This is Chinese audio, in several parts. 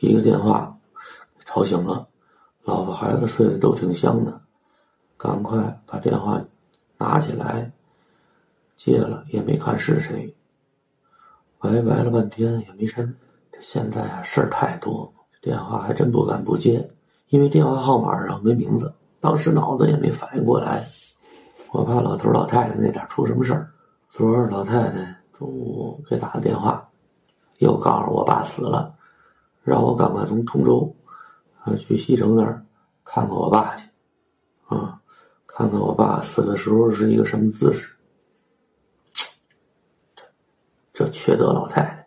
一个电话吵醒了，老婆孩子睡得都挺香的，赶快把电话拿起来接了，也没看是谁，喂喂了半天也没声。这现在啊事儿太多，电话还真不敢不接，因为电话号码上没名字，当时脑子也没反应过来，我怕老头老太太那点出什么事儿。昨儿老太太中午给打个电话，又告诉我爸死了，让我赶快从通州，呃，去西城那儿看看我爸去，啊，看看我爸死的时候是一个什么姿势。这这缺德老太太！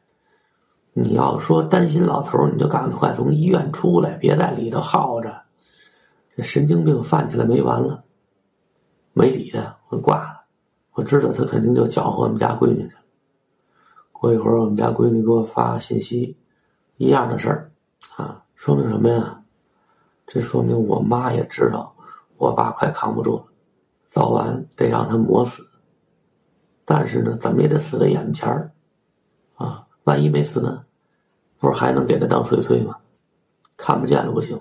你要说担心老头你就赶快从医院出来，别在里头耗着，这神经病犯起来没完了。没理他，我挂了。我知道他肯定就搅和我们家闺女去了。过一会儿，我们家闺女给我发信息，一样的事儿，啊，说明什么呀？这说明我妈也知道我爸快扛不住了，早晚得让他磨死。但是呢，怎么也得死在眼前儿，啊，万一没死呢，不是还能给他当碎碎吗？看不见了不行。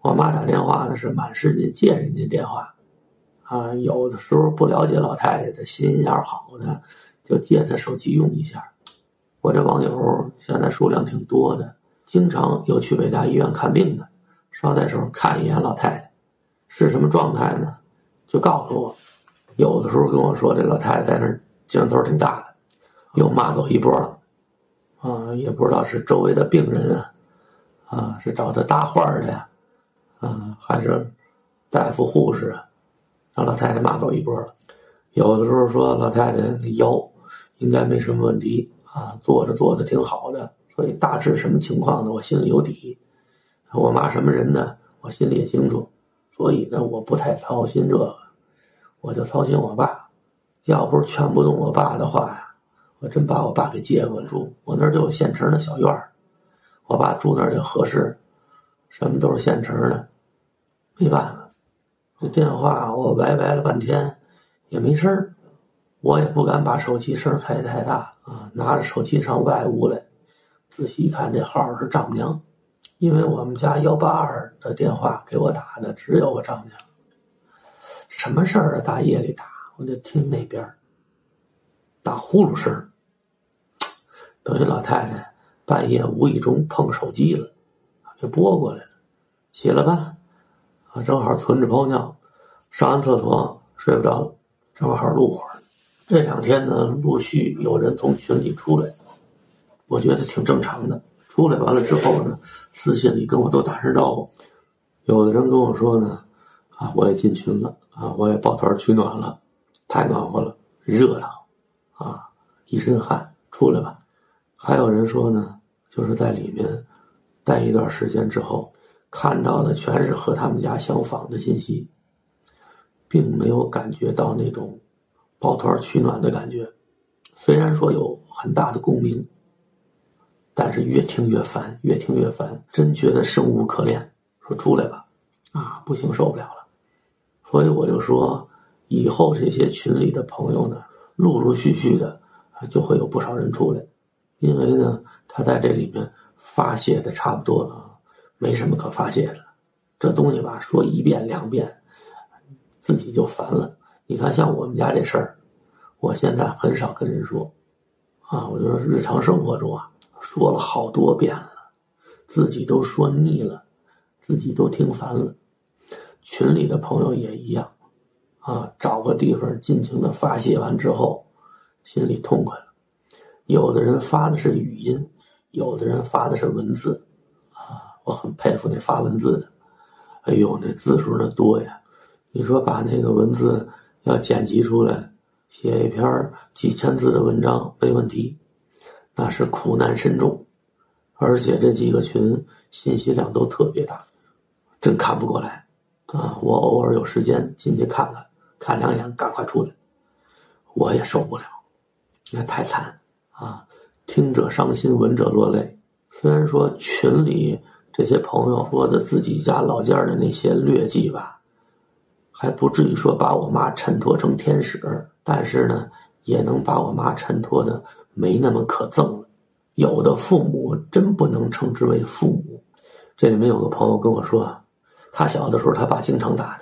我妈打电话呢，是满世界借人家电话。啊，有的时候不了解老太太的心眼好的，就借她手机用一下。我这网友现在数量挺多的，经常有去北大医院看病的，捎带手看一眼老太太是什么状态呢？就告诉我。有的时候跟我说，这老太太在那劲头挺大的，又骂走一波了。啊，也不知道是周围的病人啊，啊，是找他搭话的呀，啊，还是大夫护士啊。让老太太骂走一波了，有的时候说老太太腰应该没什么问题啊，做着做的挺好的，所以大致什么情况呢？我心里有底。我妈什么人呢？我心里也清楚，所以呢，我不太操心这个，我就操心我爸。要不是劝不动我爸的话呀，我真把我爸给接过来住。我那儿就有现成的小院儿，我爸住那儿就合适，什么都是现成的，没办法。这电话我歪歪了半天，也没声儿，我也不敢把手机声开太大啊。拿着手机上外屋来，仔细一看，这号是丈母娘，因为我们家幺八二的电话给我打的只有我丈母娘。什么事儿啊？大夜里打，我就听那边打呼噜声，等于老太太半夜无意中碰手机了，给拨过来了，起来吧。啊，正好存着泡尿，上完厕所睡不着了，正好录会儿。这两天呢，陆续有人从群里出来，我觉得挺正常的。出来完了之后呢，私信里跟我都打声招呼。有的人跟我说呢，啊，我也进群了，啊，我也抱团取暖了，太暖和了，热闹，啊，一身汗，出来吧。还有人说呢，就是在里面待一段时间之后。看到的全是和他们家相仿的信息，并没有感觉到那种抱团取暖的感觉。虽然说有很大的共鸣，但是越听越烦，越听越烦，真觉得生无可恋。说出来吧，啊，不行，受不了了。所以我就说，以后这些群里的朋友呢，陆陆续续的就会有不少人出来，因为呢，他在这里面发泄的差不多了。没什么可发泄的，这东西吧，说一遍两遍，自己就烦了。你看，像我们家这事儿，我现在很少跟人说，啊，我就说日常生活中啊，说了好多遍了，自己都说腻了，自己都听烦了。群里的朋友也一样，啊，找个地方尽情的发泄完之后，心里痛快了。有的人发的是语音，有的人发的是文字。啊我很佩服那发文字的，哎呦，那字数那多呀！你说把那个文字要剪辑出来，写一篇几千字的文章没问题，那是苦难深重，而且这几个群信息量都特别大，真看不过来啊！我偶尔有时间进去看看，看两眼，赶快出来，我也受不了，那太惨啊！听者伤心，闻者落泪。虽然说群里。这些朋友说的自己家老家的那些劣迹吧，还不至于说把我妈衬托成天使，但是呢，也能把我妈衬托的没那么可憎了。有的父母真不能称之为父母。这里面有个朋友跟我说，他小的时候他爸经常打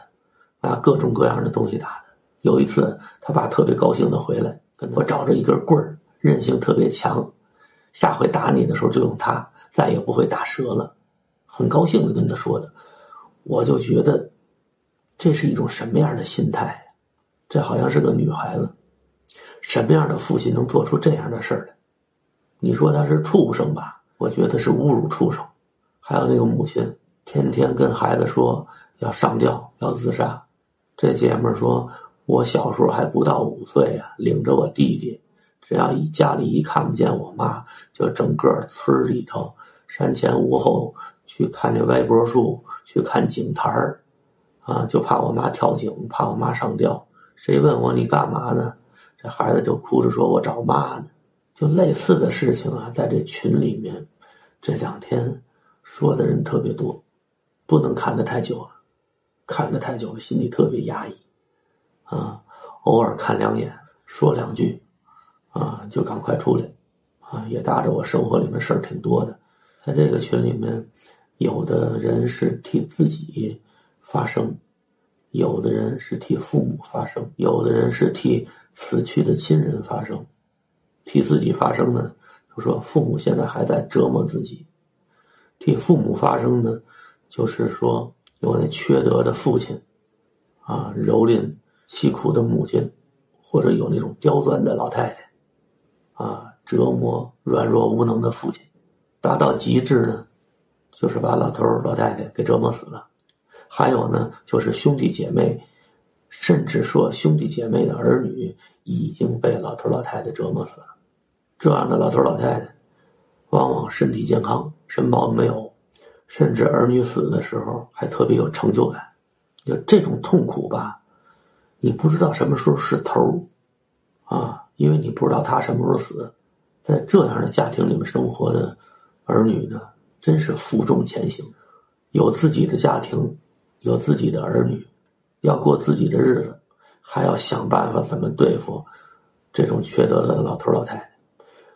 他，拿各种各样的东西打他。有一次他爸特别高兴的回来，跟我找着一根棍儿，韧性特别强，下回打你的时候就用它，再也不会打折了。很高兴的跟他说的，我就觉得这是一种什么样的心态？这好像是个女孩子，什么样的父亲能做出这样的事儿来？你说他是畜生吧？我觉得是侮辱畜生。还有那个母亲，天天跟孩子说要上吊、要自杀。这姐们说：“我小时候还不到五岁啊，领着我弟弟，只要一家里一看不见我妈，就整个村里头山前屋后。”去看那歪脖树，去看井台儿，啊，就怕我妈跳井，怕我妈上吊。谁问我你干嘛呢？这孩子就哭着说：“我找妈呢。”就类似的事情啊，在这群里面，这两天说的人特别多，不能看得太久了，看得太久了，心里特别压抑，啊，偶尔看两眼，说两句，啊，就赶快出来，啊，也搭着我生活里面事儿挺多的，在这个群里面。有的人是替自己发声，有的人是替父母发声，有的人是替死去的亲人发声。替自己发声呢，就说父母现在还在折磨自己；替父母发声呢，就是说有那缺德的父亲啊，蹂躏凄苦的母亲，或者有那种刁钻的老太太啊，折磨软弱无能的父亲，达到极致呢。就是把老头老太太给折磨死了，还有呢，就是兄弟姐妹，甚至说兄弟姐妹的儿女已经被老头老太太折磨死了。这样的老头老太太，往往身体健康，什么毛病没有，甚至儿女死的时候还特别有成就感。就这种痛苦吧，你不知道什么时候是头啊，因为你不知道他什么时候死。在这样的家庭里面生活的儿女呢？真是负重前行，有自己的家庭，有自己的儿女，要过自己的日子，还要想办法怎么对付这种缺德的老头老太太，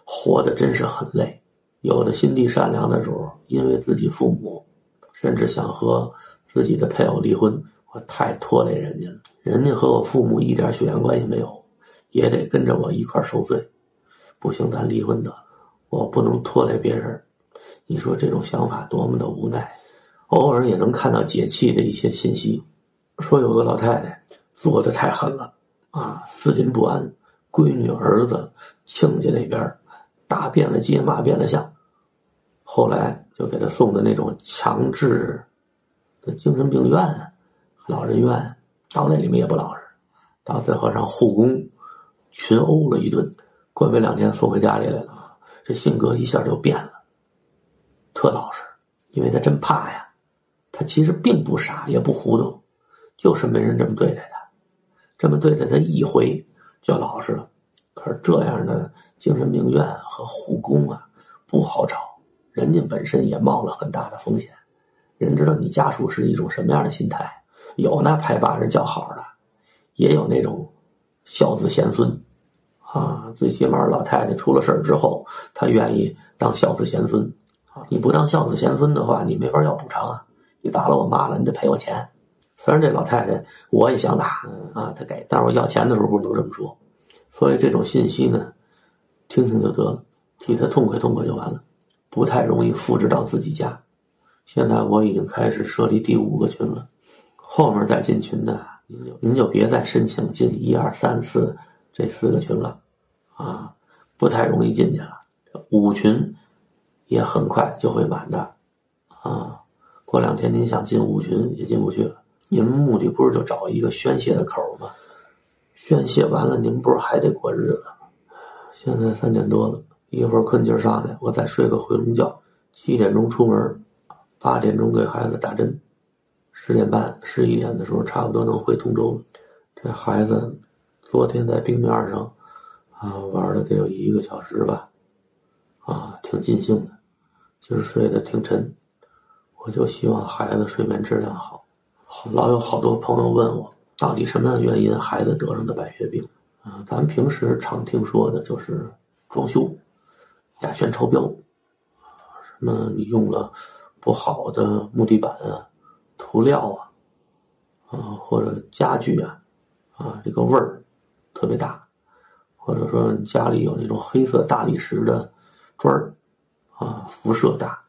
活的真是很累。有的心地善良的时候，因为自己父母，甚至想和自己的配偶离婚，我太拖累人家了。人家和我父母一点血缘关系没有，也得跟着我一块受罪。不行，咱离婚得了，我不能拖累别人。你说这种想法多么的无奈，偶尔也能看到解气的一些信息，说有个老太太做的太狠了啊，四邻不安，闺女儿子亲家那边打遍了街骂遍了巷，后来就给他送的那种强制的精神病院、老人院，到那里面也不老实，到最后让护工群殴了一顿，关没两天送回家里来了，这性格一下就变了。特老实，因为他真怕呀。他其实并不傻，也不糊涂，就是没人这么对待他。这么对待他一回就老实了。可是这样的精神病院和护工啊，不好找。人家本身也冒了很大的风险。人知道你家属是一种什么样的心态，有那拍把人叫好的，也有那种孝子贤孙啊。最起码老太太出了事之后，她愿意当孝子贤孙啊。你不当孝子贤孙的话，你没法要补偿啊！你打了我妈了，你得赔我钱。虽然这老太太我也想打啊，她给，但是我要钱的时候不能这么说。所以这种信息呢，听听就得了，替他痛快痛快就完了，不太容易复制到自己家。现在我已经开始设立第五个群了，后面再进群的，您就您就别再申请进一二三四这四个群了，啊，不太容易进去了。五群。也很快就会满的，啊，过两天您想进五群也进不去了。您目的不是就找一个宣泄的口吗？宣泄完了，您不是还得过日子吗？现在三点多了，一会儿困劲上来，我再睡个回笼觉。七点钟出门，八点钟给孩子打针，十点半、十一点的时候差不多能回通州了。这孩子昨天在冰面上啊玩了得有一个小时吧，啊，挺尽兴的。今儿睡得挺沉，我就希望孩子睡眠质量好。老有好多朋友问我，到底什么样的原因孩子得上的白血病？啊，咱们平时常听说的就是装修，甲醛超标，什么你用了不好的木地板啊、涂料啊，啊或者家具啊，啊这个味儿特别大，或者说你家里有那种黑色大理石的砖儿啊，辐射大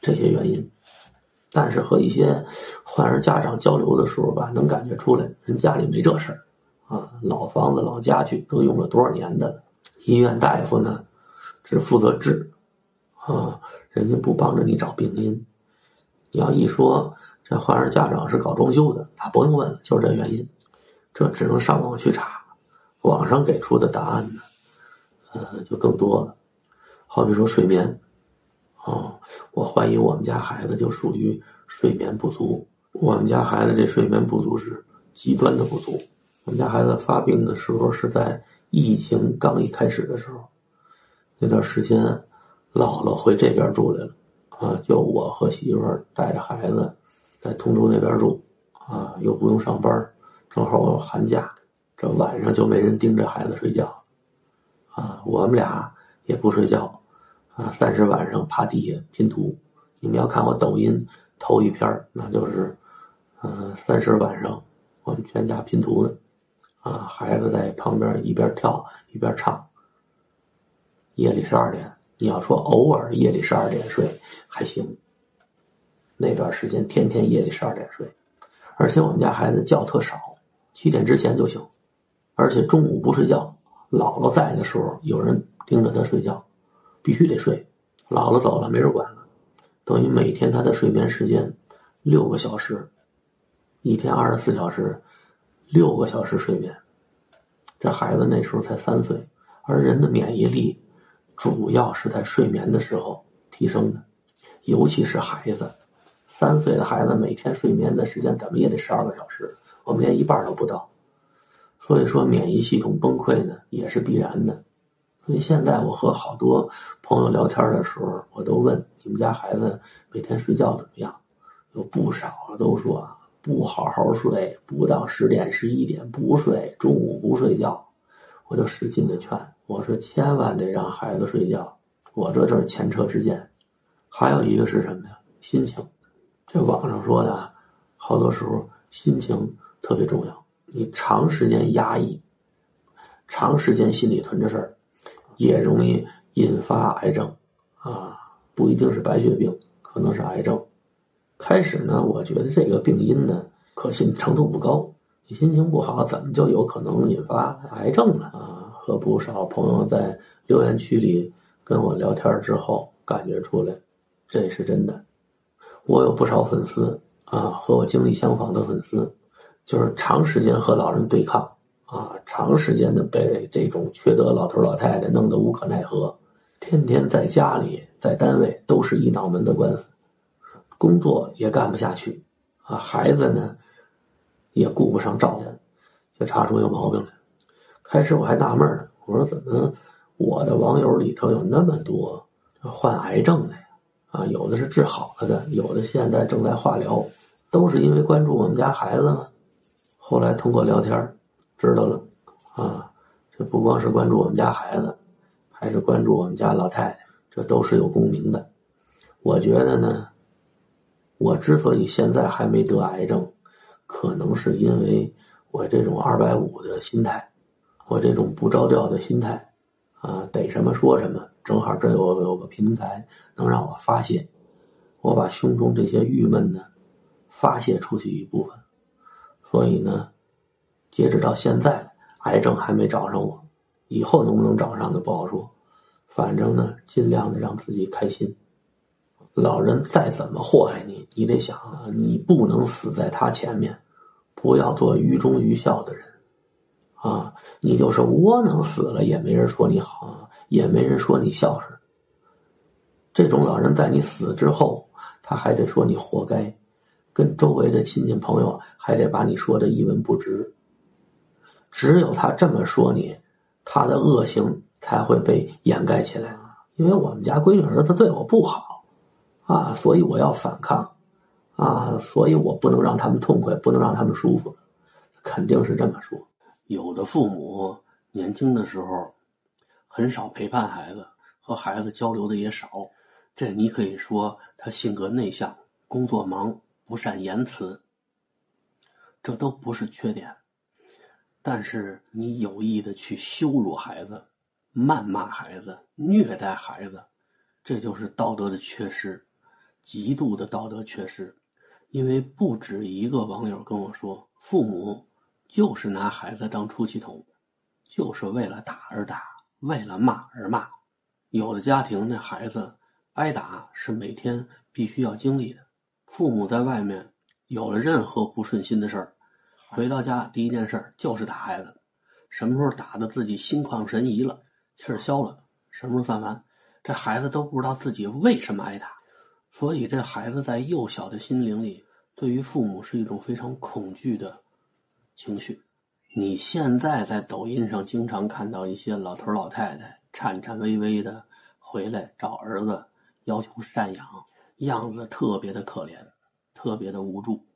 这些原因。但是和一些患儿家长交流的时候吧，能感觉出来，人家里没这事儿，啊，老房子、老家具都用了多少年的。医院大夫呢，只负责治，啊，人家不帮着你找病因。你要一说这患儿家长是搞装修的，他不用问了，就是这原因。这只能上网去查，网上给出的答案呢，呃，就更多了。好比说睡眠。哦，我怀疑我们家孩子就属于睡眠不足。我们家孩子这睡眠不足是极端的不足。我们家孩子发病的时候是在疫情刚一开始的时候，那段时间姥姥回这边住来了，啊，就我和媳妇带着孩子在通州那边住，啊，又不用上班，正好我寒假，这晚上就没人盯着孩子睡觉，啊，我们俩也不睡觉。啊，三十晚上趴地下拼图，你们要看我抖音头一篇那就是，嗯，三十晚上我们全家拼图呢，啊，孩子在旁边一边跳一边唱。夜里十二点，你要说偶尔夜里十二点睡还行，那段时间天天夜里十二点睡，而且我们家孩子觉特少，七点之前就醒，而且中午不睡觉，姥姥在的时候有人盯着他睡觉。必须得睡，老了走了没人管了，等于每天他的睡眠时间六个小时，一天二十四小时，六个小时睡眠。这孩子那时候才三岁，而人的免疫力主要是在睡眠的时候提升的，尤其是孩子，三岁的孩子每天睡眠的时间怎么也得十二个小时，我们连一半都不到，所以说免疫系统崩溃呢也是必然的。所以现在我和好多朋友聊天的时候，我都问你们家孩子每天睡觉怎么样？有不少都说啊不好好睡，不到十点十一点不睡，中午不睡觉。我就使劲的劝我说：千万得让孩子睡觉。我这就是前车之鉴。还有一个是什么呀？心情。这网上说的，好多时候心情特别重要。你长时间压抑，长时间心里囤着事儿。也容易引发癌症，啊，不一定是白血病，可能是癌症。开始呢，我觉得这个病因呢可信程度不高。你心情不好，怎么就有可能引发癌症呢？啊，和不少朋友在留言区里跟我聊天之后，感觉出来，这是真的。我有不少粉丝啊，和我经历相仿的粉丝，就是长时间和老人对抗。啊，长时间的被这种缺德老头老太太弄得无可奈何，天天在家里在单位都是一脑门的官司，工作也干不下去，啊，孩子呢也顾不上照顾，就查出有毛病来。开始我还纳闷呢，我说怎么我的网友里头有那么多患癌症的呀？啊，有的是治好了的，有的现在正在化疗，都是因为关注我们家孩子吗？后来通过聊天知道了，啊，这不光是关注我们家孩子，还是关注我们家老太太，这都是有共鸣的。我觉得呢，我之所以现在还没得癌症，可能是因为我这种二百五的心态，我这种不着调的心态，啊，逮什么说什么，正好这有有个平台能让我发泄，我把胸中这些郁闷呢发泄出去一部分，所以呢。截止到现在，癌症还没找上我，以后能不能找上的不好说。反正呢，尽量的让自己开心。老人再怎么祸害你，你得想啊，你不能死在他前面，不要做愚忠愚孝的人啊！你就是窝囊死了，也没人说你好，也没人说你孝顺。这种老人在你死之后，他还得说你活该，跟周围的亲戚朋友还得把你说的一文不值。只有他这么说你，他的恶行才会被掩盖起来。因为我们家闺女儿子对我不好，啊，所以我要反抗，啊，所以我不能让他们痛快，不能让他们舒服，肯定是这么说。有的父母年轻的时候很少陪伴孩子，和孩子交流的也少。这你可以说他性格内向，工作忙，不善言辞，这都不是缺点。但是你有意的去羞辱孩子、谩骂孩子、虐待孩子，这就是道德的缺失，极度的道德缺失。因为不止一个网友跟我说，父母就是拿孩子当出气筒，就是为了打而打，为了骂而骂。有的家庭那孩子挨打是每天必须要经历的，父母在外面有了任何不顺心的事儿。回到家第一件事就是打孩子，什么时候打的自己心旷神怡了，气儿消了，什么时候算完？这孩子都不知道自己为什么挨打，所以这孩子在幼小的心灵里，对于父母是一种非常恐惧的情绪。你现在在抖音上经常看到一些老头老太太颤颤巍巍的回来找儿子，要求赡养，样子特别的可怜，特别的无助。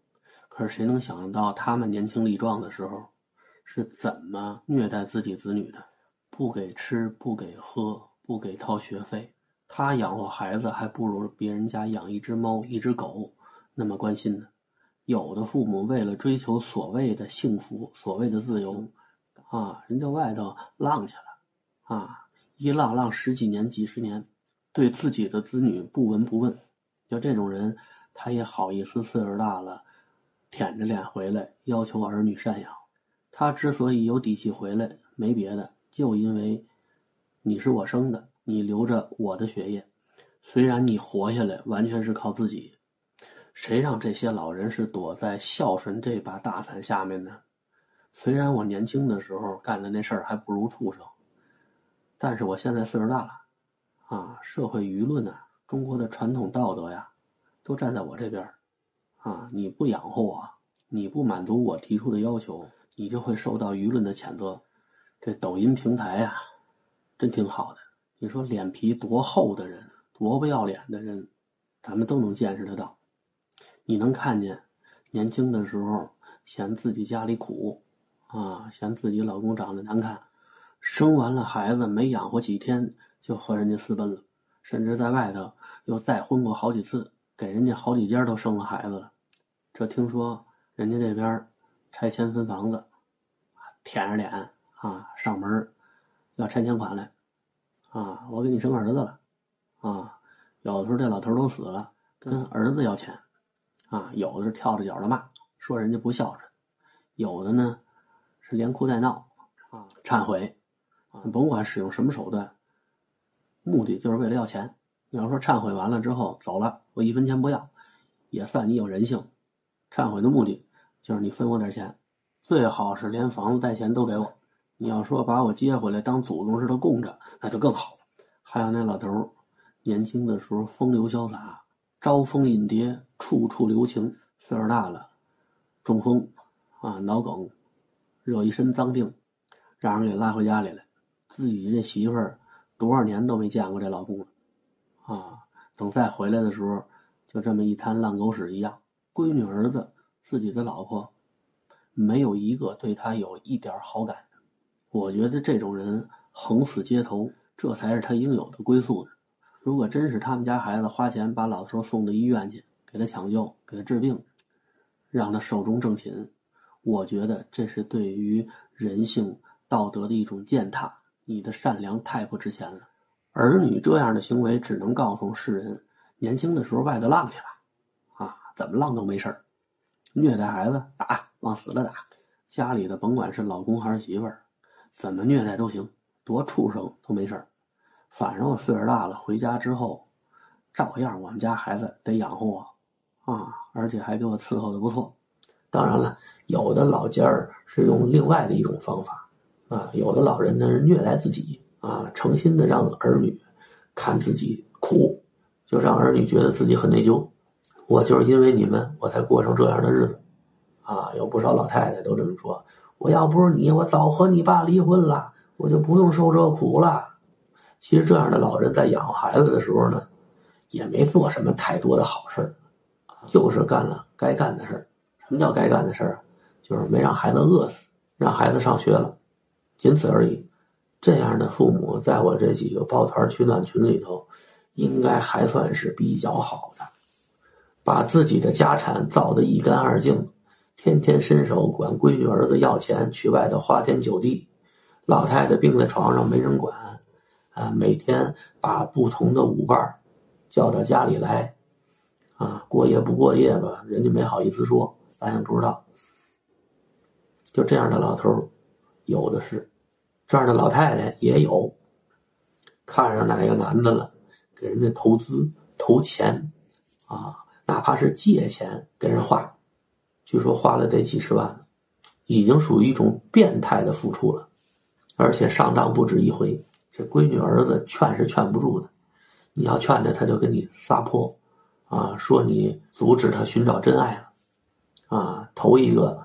可是谁能想到他们年轻力壮的时候是怎么虐待自己子女的？不给吃，不给喝，不给掏学费，他养活孩子还不如别人家养一只猫、一只狗那么关心呢。有的父母为了追求所谓的幸福、所谓的自由，啊，人家外头浪去了，啊，一浪浪十几年、几十年，对自己的子女不闻不问。就这种人，他也好意思岁数大了。舔着脸回来要求儿女赡养，他之所以有底气回来，没别的，就因为你是我生的，你留着我的血液。虽然你活下来完全是靠自己，谁让这些老人是躲在孝顺这把大伞下面呢？虽然我年轻的时候干的那事儿还不如畜生，但是我现在岁数大了，啊，社会舆论呐，中国的传统道德呀，都站在我这边。啊！你不养活我，你不满足我提出的要求，你就会受到舆论的谴责。这抖音平台呀，真挺好的。你说脸皮多厚的人，多不要脸的人，咱们都能见识得到。你能看见年轻的时候嫌自己家里苦，啊，嫌自己老公长得难看，生完了孩子没养活几天就和人家私奔了，甚至在外头又再婚过好几次，给人家好几家都生了孩子了。这听说人家这边拆迁分房子，舔着脸啊上门要拆迁款来，啊，我给你生儿子了，啊，有的时候这老头都死了，跟儿子要钱，啊，有的是跳着脚的骂，说人家不孝顺，有的呢是连哭带闹，啊，忏悔，啊，甭管使用什么手段，目的就是为了要钱。你要说忏悔完了之后走了，我一分钱不要，也算你有人性。忏悔的目的就是你分我点钱，最好是连房子带钱都给我。你要说把我接回来当祖宗似的供着，那就更好了。还有那老头，年轻的时候风流潇洒，招蜂引蝶，处处留情。岁数大了，中风啊，脑梗，惹一身脏病，让人给拉回家里了。自己这媳妇儿多少年都没见过这老公了，啊，等再回来的时候，就这么一滩烂狗屎一样。闺女、儿子、自己的老婆，没有一个对他有一点好感的。我觉得这种人横死街头，这才是他应有的归宿。如果真是他们家孩子花钱把老头送到医院去，给他抢救、给他治病，让他寿终正寝，我觉得这是对于人性道德的一种践踏。你的善良太不值钱了。儿女这样的行为，只能告诉世人：年轻的时候外头浪去了。怎么浪都没事儿，虐待孩子打，往死了打。家里的甭管是老公还是媳妇儿，怎么虐待都行，多畜生都没事儿。反正我岁数大了，回家之后，照样我们家孩子得养活我，啊，而且还给我伺候的不错。当然了，有的老家儿是用另外的一种方法，啊，有的老人呢是虐待自己，啊，诚心的让儿女看自己哭，就让儿女觉得自己很内疚。我就是因为你们，我才过成这样的日子，啊，有不少老太太都这么说。我要不是你，我早和你爸离婚了，我就不用受这苦了。其实这样的老人在养孩子的时候呢，也没做什么太多的好事就是干了该干的事儿。什么叫该干的事儿？就是没让孩子饿死，让孩子上学了，仅此而已。这样的父母，在我这几个抱团取暖群里头，应该还算是比较好的，把自己的家产造得一干二净，天天伸手管闺女儿子要钱，去外头花天酒地，老太太病在床上没人管，啊，每天把不同的舞伴叫到家里来，啊，过夜不过夜吧，人家没好意思说，咱也不知道。就这样的老头有的是，这样的老太太也有。看上哪个男的了，给人家投资投钱，啊，哪怕是借钱给人花，据说花了得几十万，已经属于一种变态的付出了，而且上当不止一回。这闺女儿子劝是劝不住的，你要劝他，他就跟你撒泼，啊，说你阻止他寻找真爱了，啊，头一个。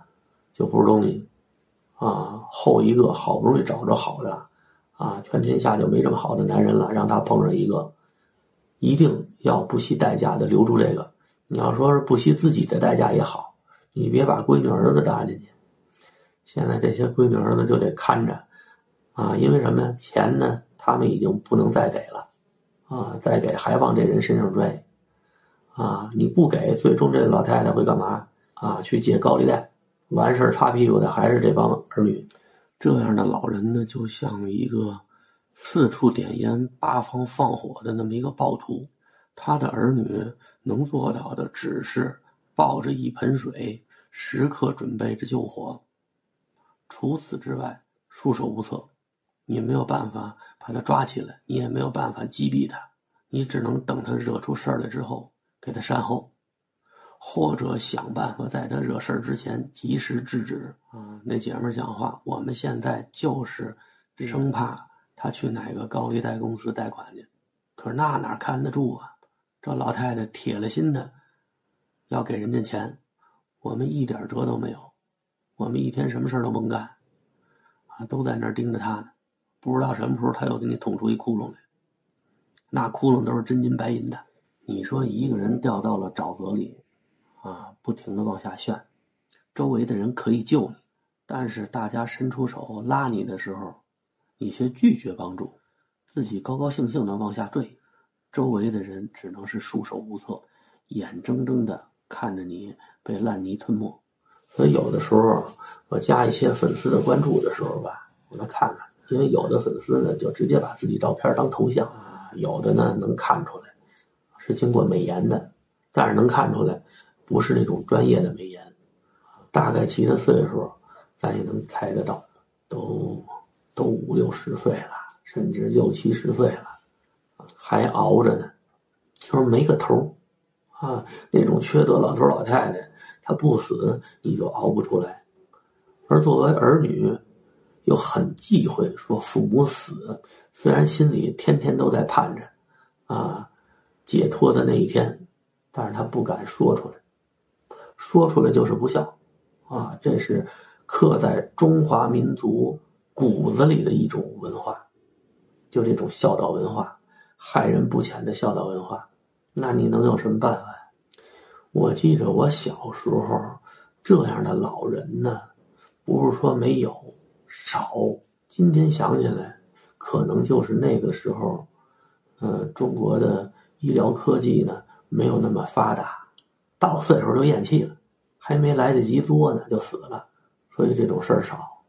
就不是东西，啊，后一个好不容易找着好的，啊，全天下就没这么好的男人了，让他碰上一个，一定要不惜代价的留住这个。你要说是不惜自己的代价也好，你别把闺女儿子搭进去。现在这些闺女儿子就得看着，啊，因为什么呀？钱呢，他们已经不能再给了，啊，再给还往这人身上拽，啊，你不给，最终这老太太会干嘛？啊，去借高利贷。完事儿擦屁股的还是这帮儿女，这样的老人呢，就像一个四处点烟、八方放火的那么一个暴徒。他的儿女能做到的，只是抱着一盆水，时刻准备着救火。除此之外，束手无策。你没有办法把他抓起来，你也没有办法击毙他，你只能等他惹出事儿来之后，给他善后。或者想办法在他惹事儿之前及时制止啊！那姐们儿讲话，我们现在就是生怕他去哪个高利贷公司贷款去，可是那哪看得住啊？这老太太铁了心的要给人家钱，我们一点辙都没有，我们一天什么事都甭干啊，都在那儿盯着他呢，不知道什么时候他又给你捅出一窟窿来，那窟窿都是真金白银的。你说一个人掉到了沼泽里。啊，不停的往下旋，周围的人可以救你，但是大家伸出手拉你的时候，你却拒绝帮助，自己高高兴兴的往下坠，周围的人只能是束手无策，眼睁睁的看着你被烂泥吞没。所以有的时候我加一些粉丝的关注的时候吧，我来看看，因为有的粉丝呢就直接把自己照片当头像啊，有的呢能看出来是经过美颜的，但是能看出来。不是那种专业的美颜，大概其的岁数，咱也能猜得到，都都五六十岁了，甚至六七十岁了，还熬着呢，就是没个头啊！那种缺德老头老太太，他不死你就熬不出来，而作为儿女，又很忌讳说父母死，虽然心里天天都在盼着，啊，解脱的那一天，但是他不敢说出来。说出来就是不孝，啊，这是刻在中华民族骨子里的一种文化，就这种孝道文化，害人不浅的孝道文化，那你能有什么办法？我记着我小时候这样的老人呢，不是说没有，少。今天想起来，可能就是那个时候，呃，中国的医疗科技呢没有那么发达。到岁数就咽气了，还没来得及作呢就死了，所以这种事儿少。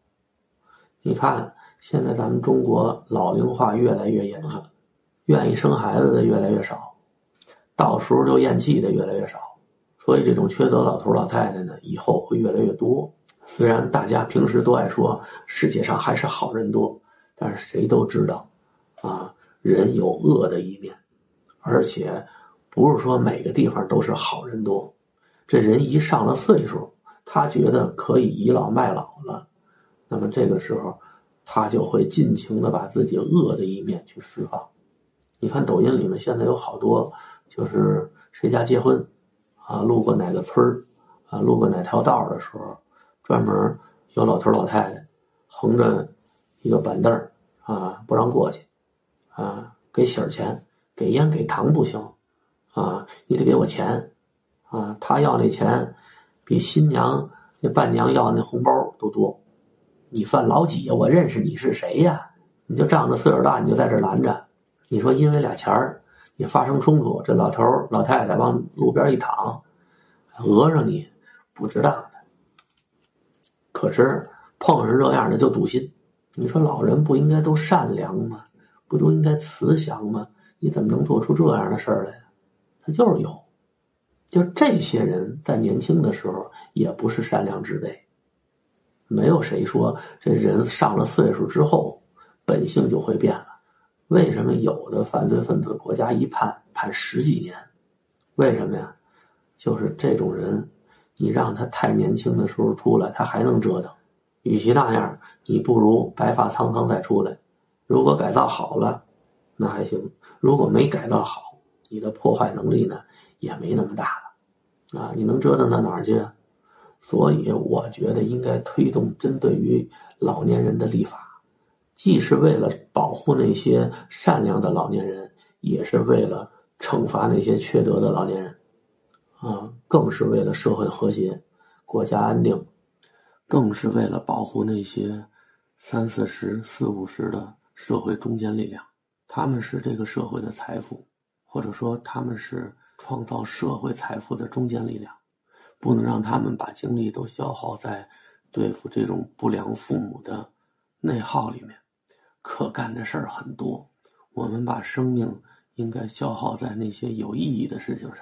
你看现在咱们中国老龄化越来越严重，愿意生孩子的越来越少，到时候就咽气的越来越少，所以这种缺德老头老太太呢以后会越来越多。虽然大家平时都爱说世界上还是好人多，但是谁都知道，啊，人有恶的一面，而且。不是说每个地方都是好人多，这人一上了岁数，他觉得可以倚老卖老了，那么这个时候，他就会尽情的把自己恶的一面去释放。你看抖音里面现在有好多，就是谁家结婚，啊，路过哪个村儿，啊，路过哪条道的时候，专门有老头老太太横着一个板凳啊，不让过去，啊，给喜儿钱，给烟给糖不行。啊，你得给我钱，啊，他要那钱，比新娘那伴娘要那红包都多。你算老几呀？我认识你是谁呀？你就仗着岁数大，你就在这拦着。你说因为俩钱儿，你发生冲突，这老头老太太往路边一躺，讹上你，不值当的。可是碰上这样的就堵心。你说老人不应该都善良吗？不都应该慈祥吗？你怎么能做出这样的事儿来？他就是有，就这些人在年轻的时候也不是善良之辈。没有谁说这人上了岁数之后本性就会变了。为什么有的犯罪分子国家一判判十几年？为什么呀？就是这种人，你让他太年轻的时候出来，他还能折腾。与其那样，你不如白发苍苍再出来。如果改造好了，那还行；如果没改造好，你的破坏能力呢也没那么大了。啊，你能折腾到哪儿去？所以我觉得应该推动针对于老年人的立法，既是为了保护那些善良的老年人，也是为了惩罚那些缺德的老年人，啊，更是为了社会和谐、国家安定，更是为了保护那些三四十、四五十的社会中坚力量。他们是这个社会的财富，或者说他们是创造社会财富的中坚力量。不能让他们把精力都消耗在对付这种不良父母的内耗里面，可干的事儿很多。我们把生命应该消耗在那些有意义的事情上。